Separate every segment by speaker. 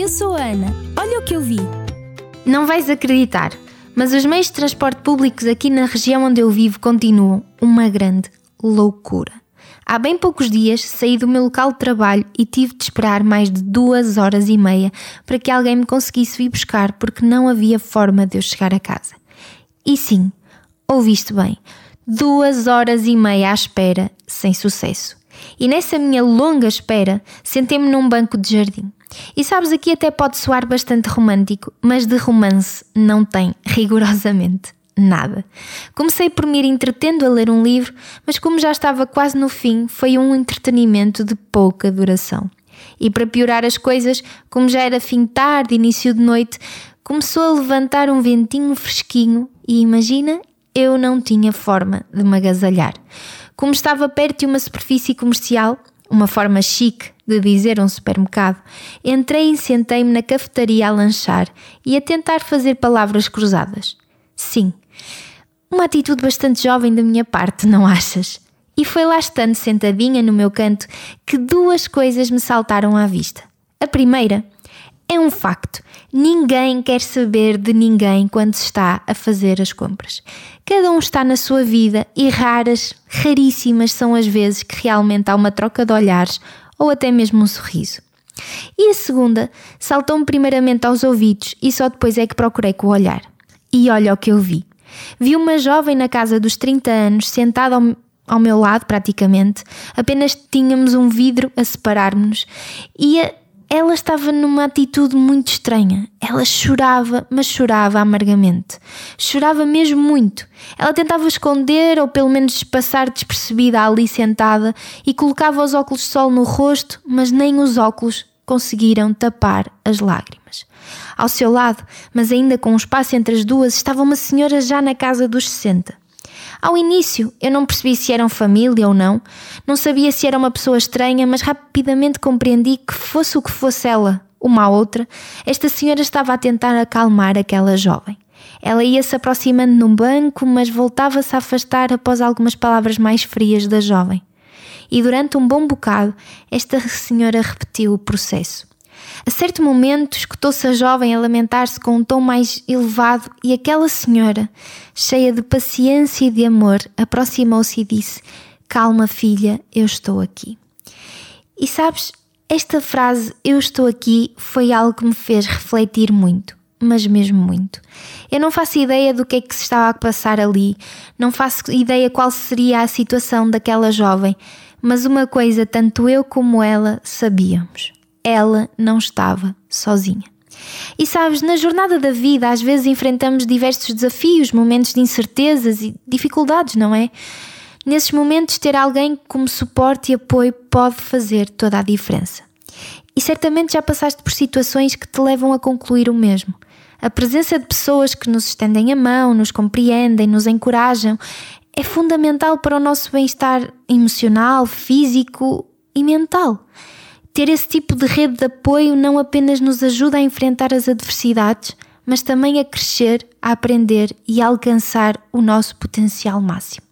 Speaker 1: eu sou a Ana. Olha o que eu vi.
Speaker 2: Não vais acreditar, mas os meios de transporte públicos aqui na região onde eu vivo continuam uma grande loucura. Há bem poucos dias saí do meu local de trabalho e tive de esperar mais de duas horas e meia para que alguém me conseguisse vir buscar porque não havia forma de eu chegar a casa. E sim, ouviste bem, duas horas e meia à espera, sem sucesso. E nessa minha longa espera, sentei-me num banco de jardim. E sabes, aqui até pode soar bastante romântico, mas de romance não tem rigorosamente nada. Comecei por me ir entretendo a ler um livro, mas como já estava quase no fim, foi um entretenimento de pouca duração. E para piorar as coisas, como já era fim tarde, início de noite, começou a levantar um ventinho fresquinho e imagina, eu não tinha forma de me agasalhar. Como estava perto de uma superfície comercial, uma forma chique de dizer um supermercado, entrei e sentei-me na cafetaria a lanchar e a tentar fazer palavras cruzadas. Sim, uma atitude bastante jovem da minha parte, não achas? E foi lá estando sentadinha no meu canto que duas coisas me saltaram à vista. A primeira é um facto: ninguém quer saber de ninguém quando se está a fazer as compras. Cada um está na sua vida e raras, raríssimas são as vezes que realmente há uma troca de olhares ou até mesmo um sorriso. E a segunda saltou-me primeiramente aos ouvidos e só depois é que procurei com o olhar. E olha o que eu vi. Vi uma jovem na casa dos 30 anos sentada ao, ao meu lado, praticamente. Apenas tínhamos um vidro a separar-nos e a, ela estava numa atitude muito estranha. Ela chorava, mas chorava amargamente. Chorava mesmo muito. Ela tentava esconder ou pelo menos passar despercebida ali sentada e colocava os óculos de sol no rosto, mas nem os óculos conseguiram tapar as lágrimas. Ao seu lado, mas ainda com um espaço entre as duas, estava uma senhora já na casa dos 60. Ao início, eu não percebi se eram família ou não, não sabia se era uma pessoa estranha, mas rapidamente compreendi que, fosse o que fosse ela, uma ou outra, esta senhora estava a tentar acalmar aquela jovem. Ela ia se aproximando num banco, mas voltava-se a afastar após algumas palavras mais frias da jovem. E durante um bom bocado, esta senhora repetiu o processo. A certo momento, escutou-se a jovem a lamentar-se com um tom mais elevado e aquela senhora, cheia de paciência e de amor, aproximou-se e disse: Calma, filha, eu estou aqui. E sabes, esta frase, eu estou aqui, foi algo que me fez refletir muito, mas mesmo muito. Eu não faço ideia do que é que se estava a passar ali, não faço ideia qual seria a situação daquela jovem, mas uma coisa tanto eu como ela sabíamos ela não estava sozinha. E sabes, na jornada da vida, às vezes enfrentamos diversos desafios, momentos de incertezas e dificuldades, não é? Nesses momentos, ter alguém como suporte e apoio pode fazer toda a diferença. E certamente já passaste por situações que te levam a concluir o mesmo. A presença de pessoas que nos estendem a mão, nos compreendem, nos encorajam, é fundamental para o nosso bem-estar emocional, físico e mental. Ter esse tipo de rede de apoio não apenas nos ajuda a enfrentar as adversidades, mas também a crescer, a aprender e a alcançar o nosso potencial máximo.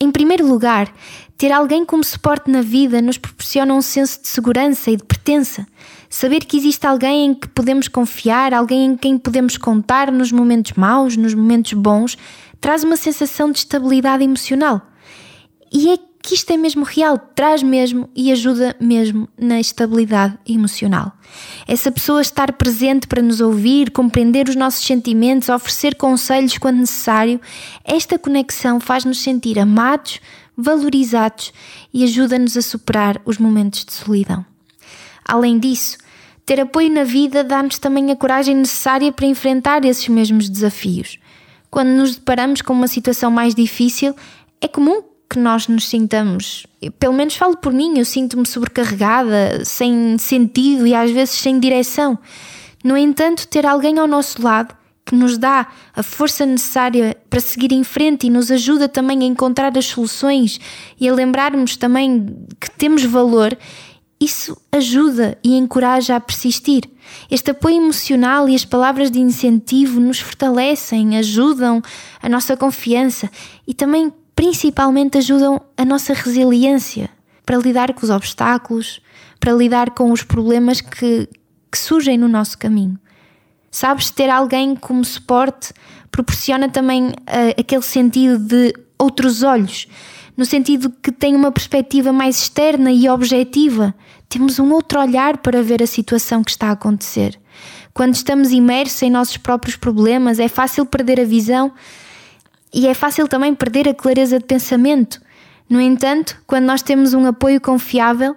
Speaker 2: Em primeiro lugar, ter alguém como suporte na vida nos proporciona um senso de segurança e de pertença. Saber que existe alguém em que podemos confiar, alguém em quem podemos contar nos momentos maus, nos momentos bons, traz uma sensação de estabilidade emocional. E é que isto é mesmo real, traz mesmo e ajuda mesmo na estabilidade emocional. Essa pessoa estar presente para nos ouvir, compreender os nossos sentimentos, oferecer conselhos quando necessário, esta conexão faz-nos sentir amados, valorizados e ajuda-nos a superar os momentos de solidão. Além disso, ter apoio na vida dá-nos também a coragem necessária para enfrentar esses mesmos desafios. Quando nos deparamos com uma situação mais difícil, é comum que nós nos sintamos, pelo menos falo por mim, eu sinto-me sobrecarregada, sem sentido e às vezes sem direção. No entanto, ter alguém ao nosso lado que nos dá a força necessária para seguir em frente e nos ajuda também a encontrar as soluções e a lembrarmos também que temos valor, isso ajuda e encoraja a persistir. Este apoio emocional e as palavras de incentivo nos fortalecem, ajudam a nossa confiança e também principalmente ajudam a nossa resiliência para lidar com os obstáculos, para lidar com os problemas que, que surgem no nosso caminho. Sabes, ter alguém como suporte proporciona também uh, aquele sentido de outros olhos, no sentido que tem uma perspectiva mais externa e objetiva. Temos um outro olhar para ver a situação que está a acontecer. Quando estamos imersos em nossos próprios problemas, é fácil perder a visão e é fácil também perder a clareza de pensamento. No entanto, quando nós temos um apoio confiável,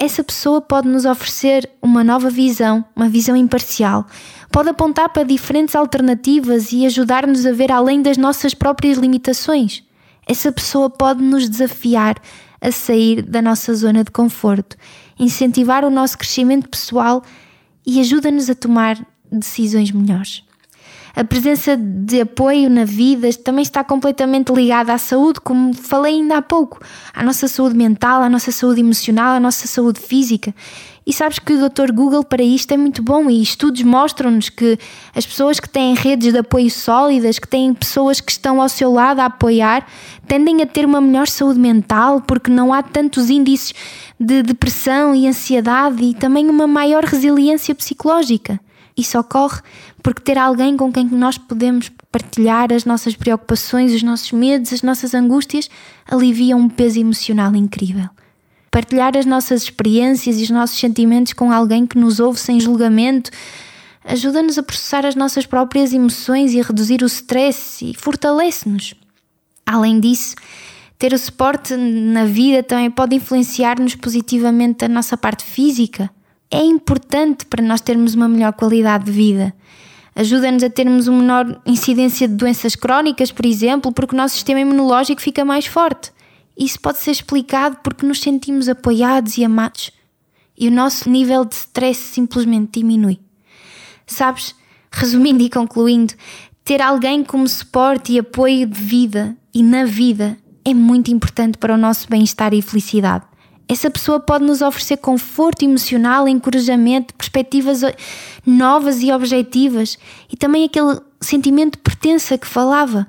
Speaker 2: essa pessoa pode nos oferecer uma nova visão, uma visão imparcial. Pode apontar para diferentes alternativas e ajudar-nos a ver além das nossas próprias limitações. Essa pessoa pode nos desafiar a sair da nossa zona de conforto, incentivar o nosso crescimento pessoal e ajuda-nos a tomar decisões melhores. A presença de apoio na vida também está completamente ligada à saúde, como falei ainda há pouco, à nossa saúde mental, à nossa saúde emocional, à nossa saúde física. E sabes que o Dr. Google para isto é muito bom e estudos mostram-nos que as pessoas que têm redes de apoio sólidas, que têm pessoas que estão ao seu lado a apoiar, tendem a ter uma melhor saúde mental porque não há tantos índices de depressão e ansiedade e também uma maior resiliência psicológica. Isso ocorre porque ter alguém com quem nós podemos partilhar as nossas preocupações, os nossos medos, as nossas angústias, alivia um peso emocional incrível. Partilhar as nossas experiências e os nossos sentimentos com alguém que nos ouve sem julgamento ajuda-nos a processar as nossas próprias emoções e a reduzir o stress e fortalece-nos. Além disso, ter o suporte na vida também pode influenciar-nos positivamente a nossa parte física é importante para nós termos uma melhor qualidade de vida. Ajuda-nos a termos uma menor incidência de doenças crónicas, por exemplo, porque o nosso sistema imunológico fica mais forte. Isso pode ser explicado porque nos sentimos apoiados e amados e o nosso nível de stress simplesmente diminui. Sabes, resumindo e concluindo, ter alguém como suporte e apoio de vida e na vida é muito importante para o nosso bem-estar e felicidade. Essa pessoa pode nos oferecer conforto emocional, encorajamento, perspectivas novas e objetivas e também aquele sentimento de pertença que falava.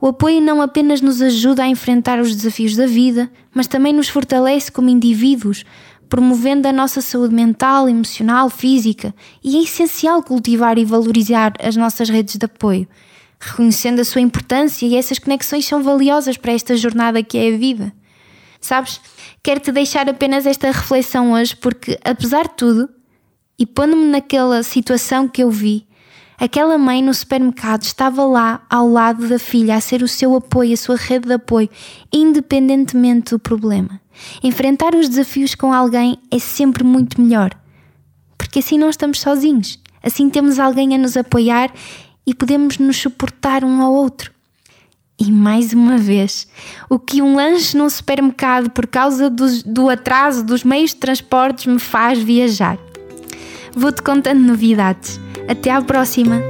Speaker 2: O apoio não apenas nos ajuda a enfrentar os desafios da vida, mas também nos fortalece como indivíduos, promovendo a nossa saúde mental, emocional, física. E é essencial cultivar e valorizar as nossas redes de apoio, reconhecendo a sua importância e essas conexões são valiosas para esta jornada que é a vida. Sabes? Quero te deixar apenas esta reflexão hoje, porque apesar de tudo, e pondo-me naquela situação que eu vi, aquela mãe no supermercado estava lá ao lado da filha a ser o seu apoio, a sua rede de apoio, independentemente do problema. Enfrentar os desafios com alguém é sempre muito melhor, porque assim não estamos sozinhos, assim temos alguém a nos apoiar e podemos nos suportar um ao outro. E mais uma vez, o que um lanche num supermercado por causa do, atraso dos meios de transportes me faz viajar. Vou-te contando novidades. Até à próxima!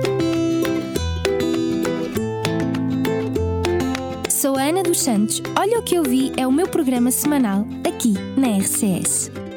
Speaker 1: Sou a Ana dos Santos. Olha o que eu vi é o meu programa semanal aqui na RCS.